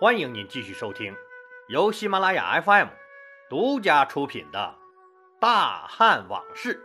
欢迎您继续收听由喜马拉雅 FM 独家出品的《大汉往事》，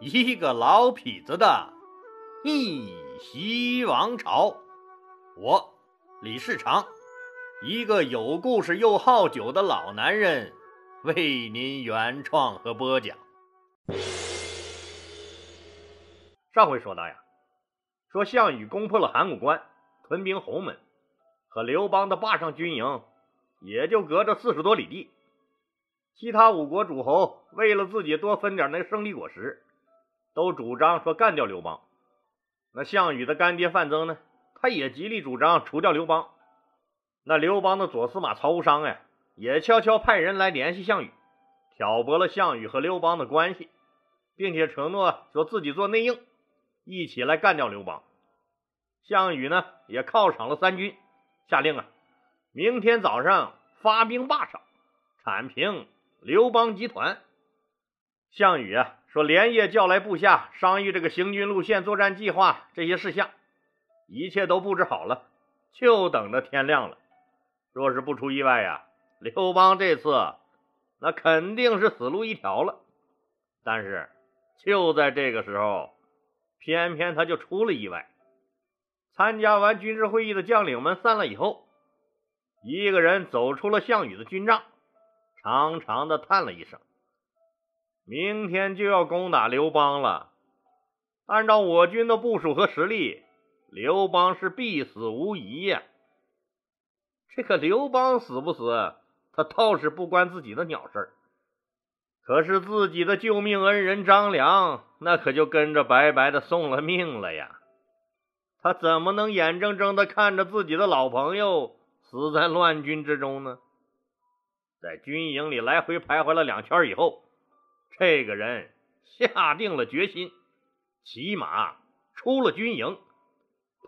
一个老痞子的逆袭王朝。我李世长，一个有故事又好酒的老男人，为您原创和播讲。上回说到呀，说项羽攻破了函谷关，屯兵鸿门。和刘邦的霸上军营也就隔着四十多里地，其他五国诸侯为了自己多分点那胜利果实，都主张说干掉刘邦。那项羽的干爹范增呢，他也极力主张除掉刘邦。那刘邦的左司马曹无伤呀，也悄悄派人来联系项羽，挑拨了项羽和刘邦的关系，并且承诺说自己做内应，一起来干掉刘邦。项羽呢，也犒赏了三军。下令啊，明天早上发兵霸上，铲平刘邦集团。项羽啊说，连夜叫来部下商议这个行军路线、作战计划这些事项，一切都布置好了，就等着天亮了。若是不出意外呀，刘邦这次那肯定是死路一条了。但是就在这个时候，偏偏他就出了意外。参加完军事会议的将领们散了以后，一个人走出了项羽的军帐，长长的叹了一声：“明天就要攻打刘邦了。按照我军的部署和实力，刘邦是必死无疑呀。这个刘邦死不死，他倒是不关自己的鸟事儿。可是自己的救命恩人张良，那可就跟着白白的送了命了呀。”他怎么能眼睁睁的看着自己的老朋友死在乱军之中呢？在军营里来回徘徊了两圈以后，这个人下定了决心，骑马出了军营，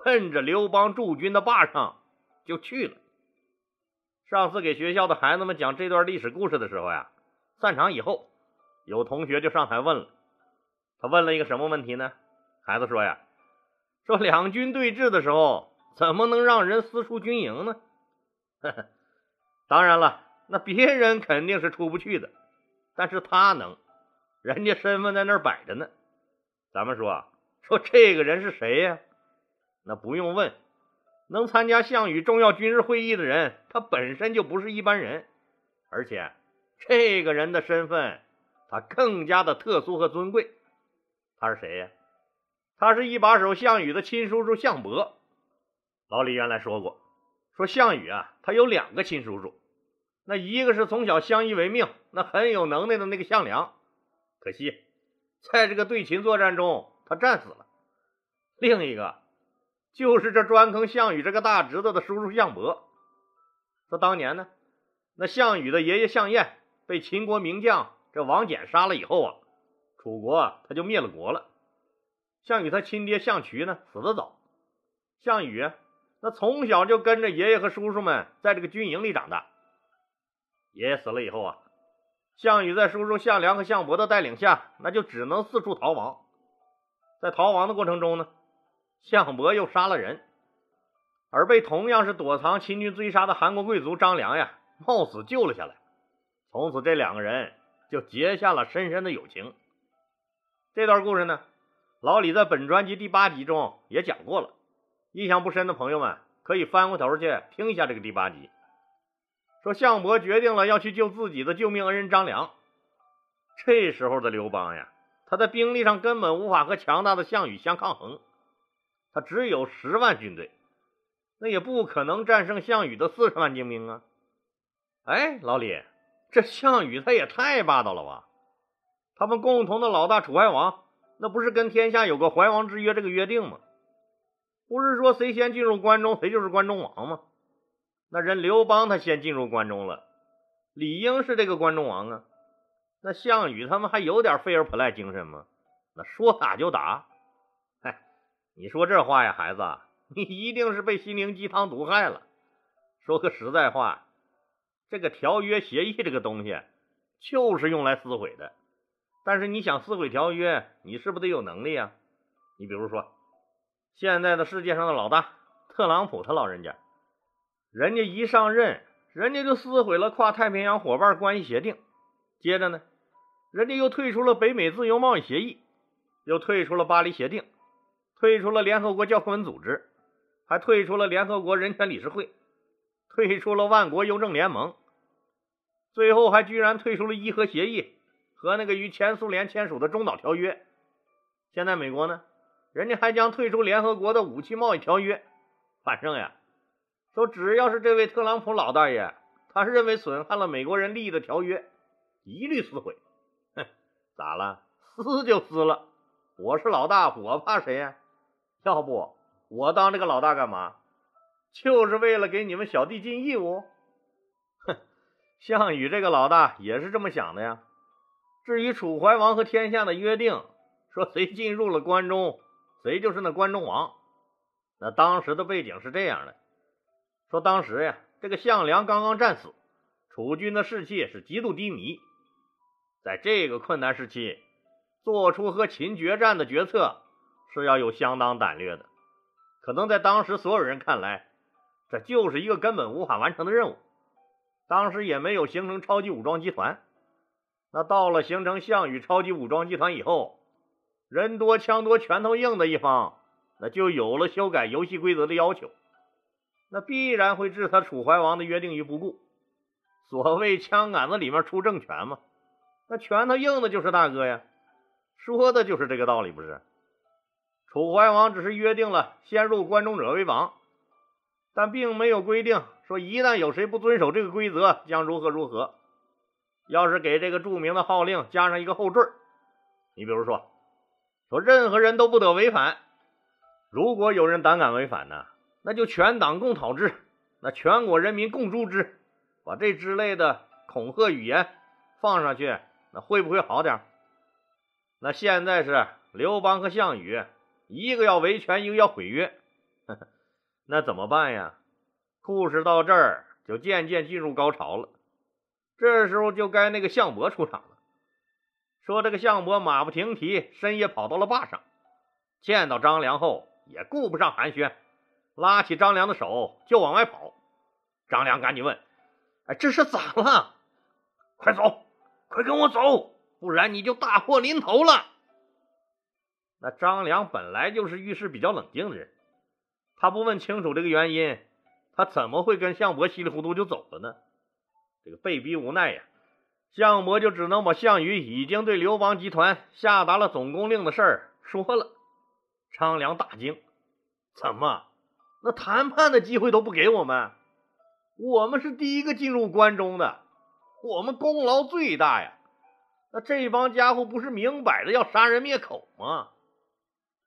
奔着刘邦驻军的坝上就去了。上次给学校的孩子们讲这段历史故事的时候呀，散场以后，有同学就上台问了，他问了一个什么问题呢？孩子说呀。说两军对峙的时候，怎么能让人私出军营呢？当然了，那别人肯定是出不去的，但是他能，人家身份在那儿摆着呢。咱们说，说这个人是谁呀？那不用问，能参加项羽重要军事会议的人，他本身就不是一般人，而且这个人的身份，他更加的特殊和尊贵。他是谁呀？他是一把手项羽的亲叔叔项伯。老李原来说过，说项羽啊，他有两个亲叔叔，那一个是从小相依为命、那很有能耐的那个项梁，可惜在这个对秦作战中他战死了；另一个就是这专坑项羽这个大侄子的叔叔项伯。说当年呢，那项羽的爷爷项燕被秦国名将这王翦杀了以后啊，楚国他就灭了国了。项羽他亲爹项渠呢死得早，项羽那从小就跟着爷爷和叔叔们在这个军营里长大。爷爷死了以后啊，项羽在叔叔项梁和项伯的带领下，那就只能四处逃亡。在逃亡的过程中呢，项伯又杀了人，而被同样是躲藏秦军追杀的韩国贵族张良呀，冒死救了下来。从此这两个人就结下了深深的友情。这段故事呢。老李在本专辑第八集中也讲过了，印象不深的朋友们可以翻过头去听一下这个第八集。说项伯决定了要去救自己的救命恩人张良。这时候的刘邦呀，他在兵力上根本无法和强大的项羽相抗衡，他只有十万军队，那也不可能战胜项羽的四十万精兵啊！哎，老李，这项羽他也太霸道了吧？他们共同的老大楚怀王。那不是跟天下有个怀王之约这个约定吗？不是说谁先进入关中，谁就是关中王吗？那人刘邦他先进入关中了，理应是这个关中王啊。那项羽他们还有点 fair play 精神吗？那说打就打。嗨，你说这话呀，孩子，你一定是被心灵鸡汤毒害了。说个实在话，这个条约协议这个东西，就是用来撕毁的。但是你想撕毁条约，你是不是得有能力啊？你比如说，现在的世界上的老大特朗普他老人家，人家一上任，人家就撕毁了跨太平洋伙伴关系协定，接着呢，人家又退出了北美自由贸易协议，又退出了巴黎协定，退出了联合国教科文组织，还退出了联合国人权理事会，退出了万国邮政联盟，最后还居然退出了伊核协议和那个与前苏联签署的中导条约。现在美国呢，人家还将退出联合国的武器贸易条约。反正呀。说只要是这位特朗普老大爷，他认为损害了美国人利益的条约，一律撕毁。哼，咋了？撕就撕了。我是老大，我怕谁呀？要不我当这个老大干嘛？就是为了给你们小弟尽义务。哼，项羽这个老大也是这么想的呀。至于楚怀王和天下的约定，说谁进入了关中，谁就是那关中王。那当时的背景是这样的。说当时呀，这个项梁刚刚战死，楚军的士气是极度低迷。在这个困难时期，做出和秦决战的决策是要有相当胆略的。可能在当时所有人看来，这就是一个根本无法完成的任务。当时也没有形成超级武装集团。那到了形成项羽超级武装集团以后，人多枪多拳头硬的一方，那就有了修改游戏规则的要求。那必然会置他楚怀王的约定于不顾。所谓枪杆子里面出政权嘛，那拳头硬的就是大哥呀，说的就是这个道理，不是？楚怀王只是约定了先入关中者为王，但并没有规定说一旦有谁不遵守这个规则，将如何如何。要是给这个著名的号令加上一个后缀，你比如说，说任何人都不得违反，如果有人胆敢违反呢？那就全党共讨之，那全国人民共诛之，把这之类的恐吓语言放上去，那会不会好点？那现在是刘邦和项羽，一个要维权，一个要毁约，那怎么办呀？故事到这儿就渐渐进入高潮了。这时候就该那个项伯出场了，说这个项伯马不停蹄，深夜跑到了坝上，见到张良后也顾不上寒暄。拉起张良的手就往外跑，张良赶紧问：“哎，这是咋了？快走，快跟我走，不然你就大祸临头了。”那张良本来就是遇事比较冷静的人，他不问清楚这个原因，他怎么会跟项伯稀里糊涂就走了呢？这个被逼无奈呀，项伯就只能把项羽已经对刘邦集团下达了总攻令的事儿说了。张良大惊：“怎么？”那谈判的机会都不给我们，我们是第一个进入关中的，我们功劳最大呀。那这帮家伙不是明摆着要杀人灭口吗？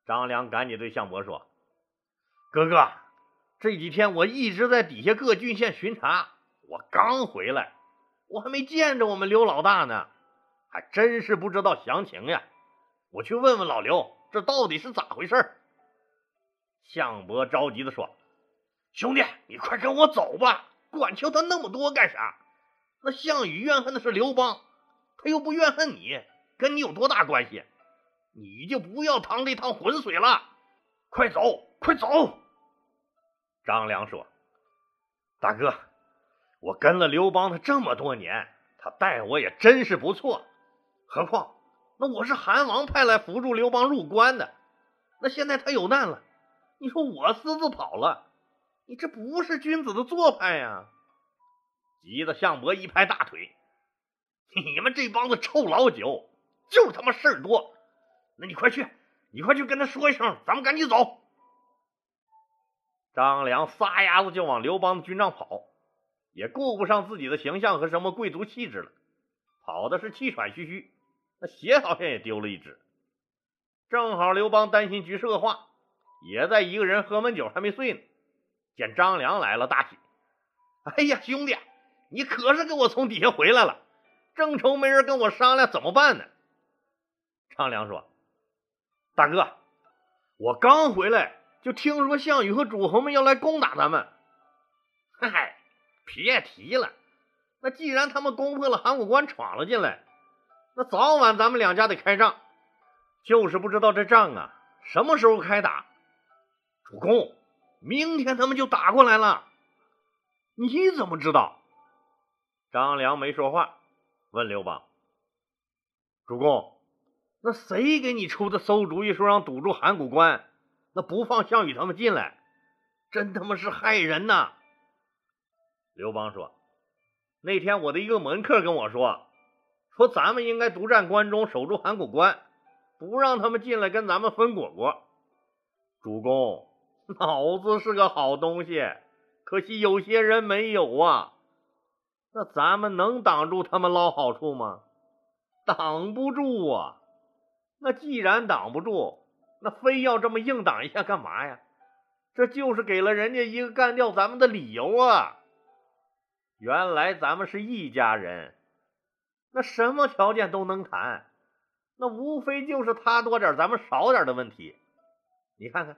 张良赶紧对项伯说：“哥哥，这几天我一直在底下各郡县巡查，我刚回来，我还没见着我们刘老大呢，还真是不知道详情呀。我去问问老刘，这到底是咋回事？”项伯着急的说：“兄弟，你快跟我走吧，管求他那么多干啥？那项羽怨恨的是刘邦，他又不怨恨你，跟你有多大关系？你就不要趟这趟浑水了，快走，快走！”张良说：“大哥，我跟了刘邦他这么多年，他待我也真是不错。何况那我是韩王派来扶助刘邦入关的，那现在他有难了。”你说我私自跑了，你这不是君子的做派呀！急得项伯一拍大腿：“你们这帮子臭老九，就他妈事儿多！那你快去，你快去跟他说一声，咱们赶紧走。”张良撒丫子就往刘邦的军帐跑，也顾不上自己的形象和什么贵族气质了，跑的是气喘吁吁，那鞋好像也丢了一只。正好刘邦担心局势恶化。也在一个人喝闷酒还没睡呢，见张良来了，大喜。哎呀，兄弟，你可是给我从底下回来了，正愁没人跟我商量怎么办呢。张良说：“大哥，我刚回来就听说项羽和诸侯们要来攻打咱们。嗨，别提了，那既然他们攻破了函谷关，闯了进来，那早晚咱们两家得开仗，就是不知道这仗啊什么时候开打。”主公，明天他们就打过来了。你怎么知道？张良没说话，问刘邦：“主公，那谁给你出的馊主意，说让堵住函谷关，那不放项羽他们进来？真他妈是害人呐！”刘邦说：“那天我的一个门客跟我说，说咱们应该独占关中，守住函谷关，不让他们进来跟咱们分果果。主公，脑子是个好东西，可惜有些人没有啊。那咱们能挡住他们捞好处吗？挡不住啊。那既然挡不住，那非要这么硬挡一下干嘛呀？这就是给了人家一个干掉咱们的理由啊。”原来咱们是一家人，那什么条件都能谈，那无非就是他多点咱们少点的问题。你看看，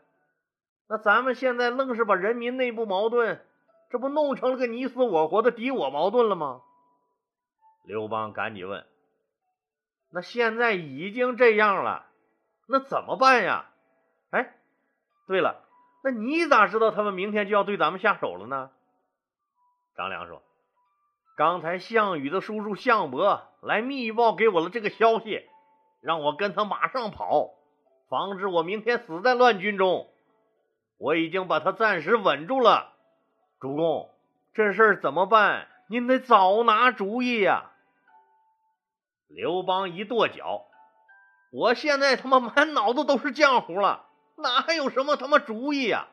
那咱们现在愣是把人民内部矛盾，这不弄成了个你死我活的敌我矛盾了吗？刘邦赶紧问：“那现在已经这样了，那怎么办呀？”哎，对了，那你咋知道他们明天就要对咱们下手了呢？张良说。刚才项羽的叔叔项伯来密报给我了这个消息，让我跟他马上跑，防止我明天死在乱军中。我已经把他暂时稳住了。主公，这事儿怎么办？您得早拿主意呀！刘邦一跺脚：“我现在他妈满脑子都是浆糊了，哪还有什么他妈主意呀？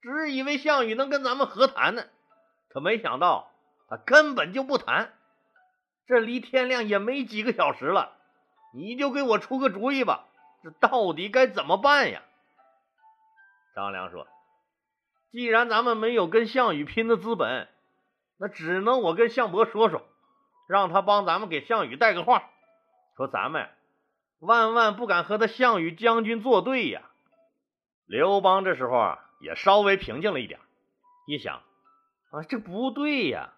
只以为项羽能跟咱们和谈呢，可没想到。”他根本就不谈，这离天亮也没几个小时了，你就给我出个主意吧，这到底该怎么办呀？张良说：“既然咱们没有跟项羽拼的资本，那只能我跟项伯说说，让他帮咱们给项羽带个话，说咱们万万不敢和他项羽将军作对呀。”刘邦这时候啊，也稍微平静了一点，一想啊，这不对呀。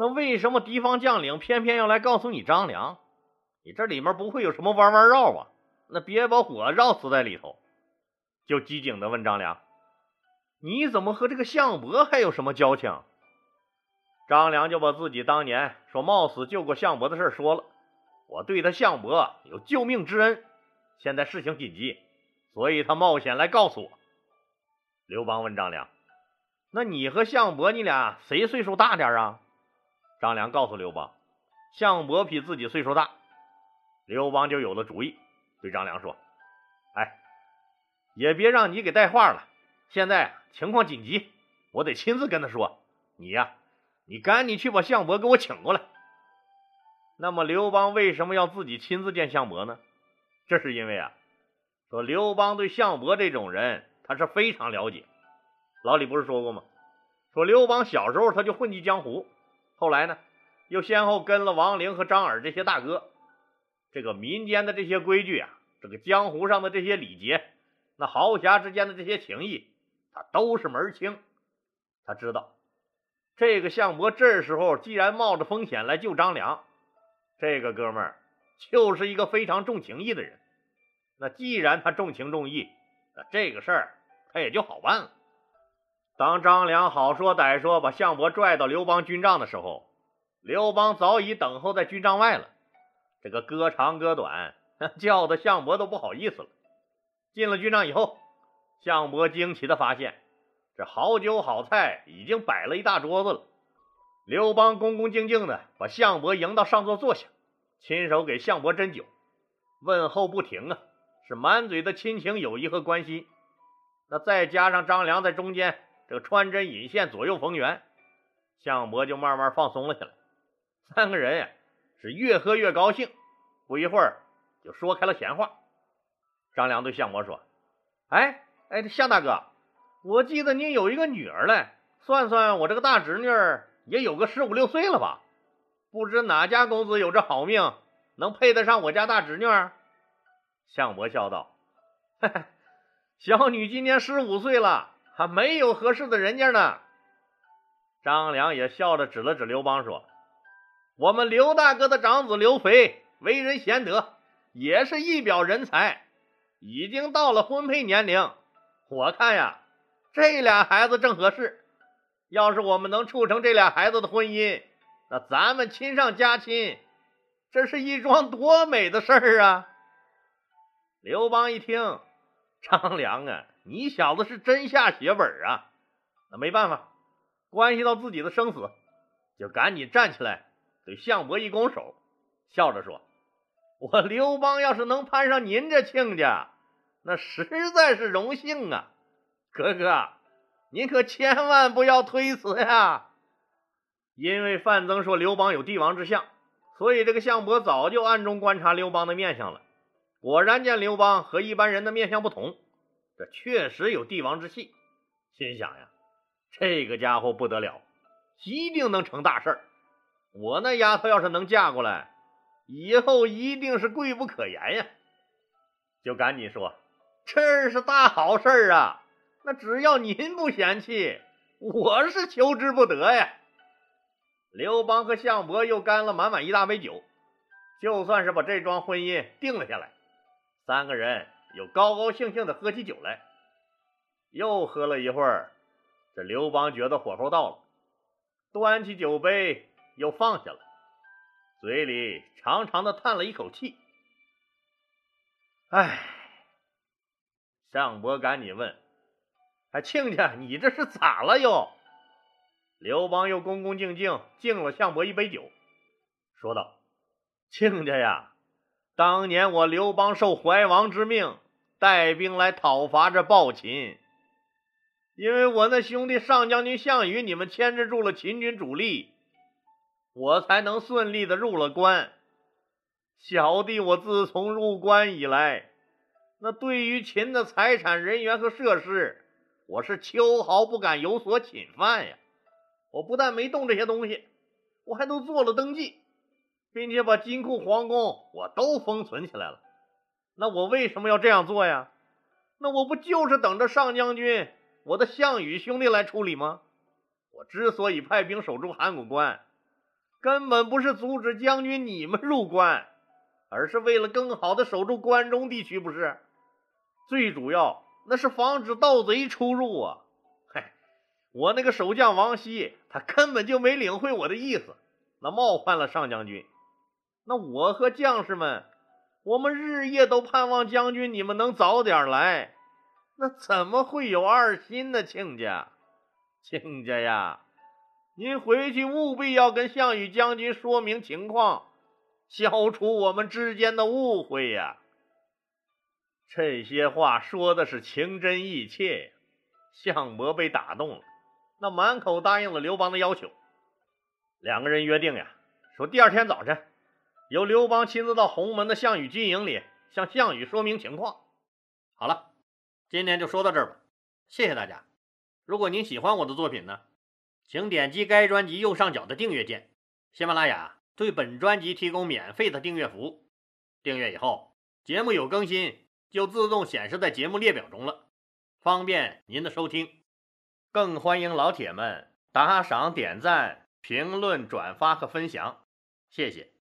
那为什么敌方将领偏偏要来告诉你张良？你这里面不会有什么弯弯绕吧？那别把我绕死在里头！就机警的问张良：“你怎么和这个项伯还有什么交情？”张良就把自己当年说冒死救过项伯的事说了。我对他项伯有救命之恩，现在事情紧急，所以他冒险来告诉我。刘邦问张良：“那你和项伯，你俩谁岁数大点啊？”张良告诉刘邦，项伯比自己岁数大，刘邦就有了主意，对张良说：“哎，也别让你给带话了，现在情况紧急，我得亲自跟他说。你呀，你赶紧去把项伯给我请过来。”那么刘邦为什么要自己亲自见项伯呢？这是因为啊，说刘邦对项伯这种人他是非常了解。老李不是说过吗？说刘邦小时候他就混迹江湖。后来呢，又先后跟了王陵和张耳这些大哥，这个民间的这些规矩啊，这个江湖上的这些礼节，那豪侠之间的这些情谊，他都是门清。他知道，这个项伯这时候既然冒着风险来救张良，这个哥们儿就是一个非常重情义的人。那既然他重情重义，那这个事儿他也就好办了。当张良好说歹说把项伯拽到刘邦军帐的时候，刘邦早已等候在军帐外了。这个歌长歌短，叫的项伯都不好意思了。进了军帐以后，项伯惊奇的发现，这好酒好菜已经摆了一大桌子了。刘邦恭恭敬敬的把项伯迎到上座坐下，亲手给项伯斟酒，问候不停啊，是满嘴的亲情、友谊和关心。那再加上张良在中间。这个穿针引线，左右逢源，项伯就慢慢放松了下来。三个人呀，是越喝越高兴，不一会儿就说开了闲话。张良对项伯说：“哎哎，项大哥，我记得您有一个女儿嘞，算算我这个大侄女也有个十五六岁了吧？不知哪家公子有这好命，能配得上我家大侄女？”项伯笑道：“嘿嘿，小女今年十五岁了。”还没有合适的人家呢。张良也笑着指了指刘邦说：“我们刘大哥的长子刘肥为人贤德，也是一表人才，已经到了婚配年龄。我看呀，这俩孩子正合适。要是我们能促成这俩孩子的婚姻，那咱们亲上加亲，这是一桩多美的事儿啊！刘邦一听，张良啊，你小子是真下血本啊！那没办法，关系到自己的生死，就赶紧站起来，对项伯一拱手，笑着说：“我刘邦要是能攀上您这亲家，那实在是荣幸啊！哥哥，您可千万不要推辞呀！”因为范增说刘邦有帝王之相，所以这个项伯早就暗中观察刘邦的面相了。果然见刘邦和一般人的面相不同，这确实有帝王之气。心想呀，这个家伙不得了，一定能成大事儿。我那丫头要是能嫁过来，以后一定是贵不可言呀。就赶紧说，这是大好事儿啊！那只要您不嫌弃，我是求之不得呀。刘邦和项伯又干了满满一大杯酒，就算是把这桩婚姻定了下来。三个人又高高兴兴的喝起酒来，又喝了一会儿，这刘邦觉得火候到了，端起酒杯又放下了，嘴里长长的叹了一口气。唉，项伯赶紧问：“哎，亲家，你这是咋了又？”刘邦又恭恭敬敬敬了项伯一杯酒，说道：“亲家呀。”当年我刘邦受怀王之命，带兵来讨伐这暴秦，因为我那兄弟上将军项羽，你们牵制住了秦军主力，我才能顺利的入了关。小弟我自从入关以来，那对于秦的财产、人员和设施，我是秋毫不敢有所侵犯呀。我不但没动这些东西，我还都做了登记。并且把金库、皇宫我都封存起来了，那我为什么要这样做呀？那我不就是等着上将军我的项羽兄弟来处理吗？我之所以派兵守住函谷关，根本不是阻止将军你们入关，而是为了更好的守住关中地区，不是？最主要那是防止盗贼出入啊！嗨，我那个守将王熙，他根本就没领会我的意思，那冒犯了上将军。那我和将士们，我们日夜都盼望将军你们能早点来，那怎么会有二心呢？亲家，亲家呀，您回去务必要跟项羽将军说明情况，消除我们之间的误会呀。这些话说的是情真意切，项伯被打动了，那满口答应了刘邦的要求。两个人约定呀，说第二天早晨。由刘邦亲自到鸿门的项羽军营里向项羽说明情况。好了，今天就说到这儿吧，谢谢大家。如果您喜欢我的作品呢，请点击该专辑右上角的订阅键。喜马拉雅对本专辑提供免费的订阅服务，订阅以后，节目有更新就自动显示在节目列表中了，方便您的收听。更欢迎老铁们打赏、点赞、评论、转发和分享，谢谢。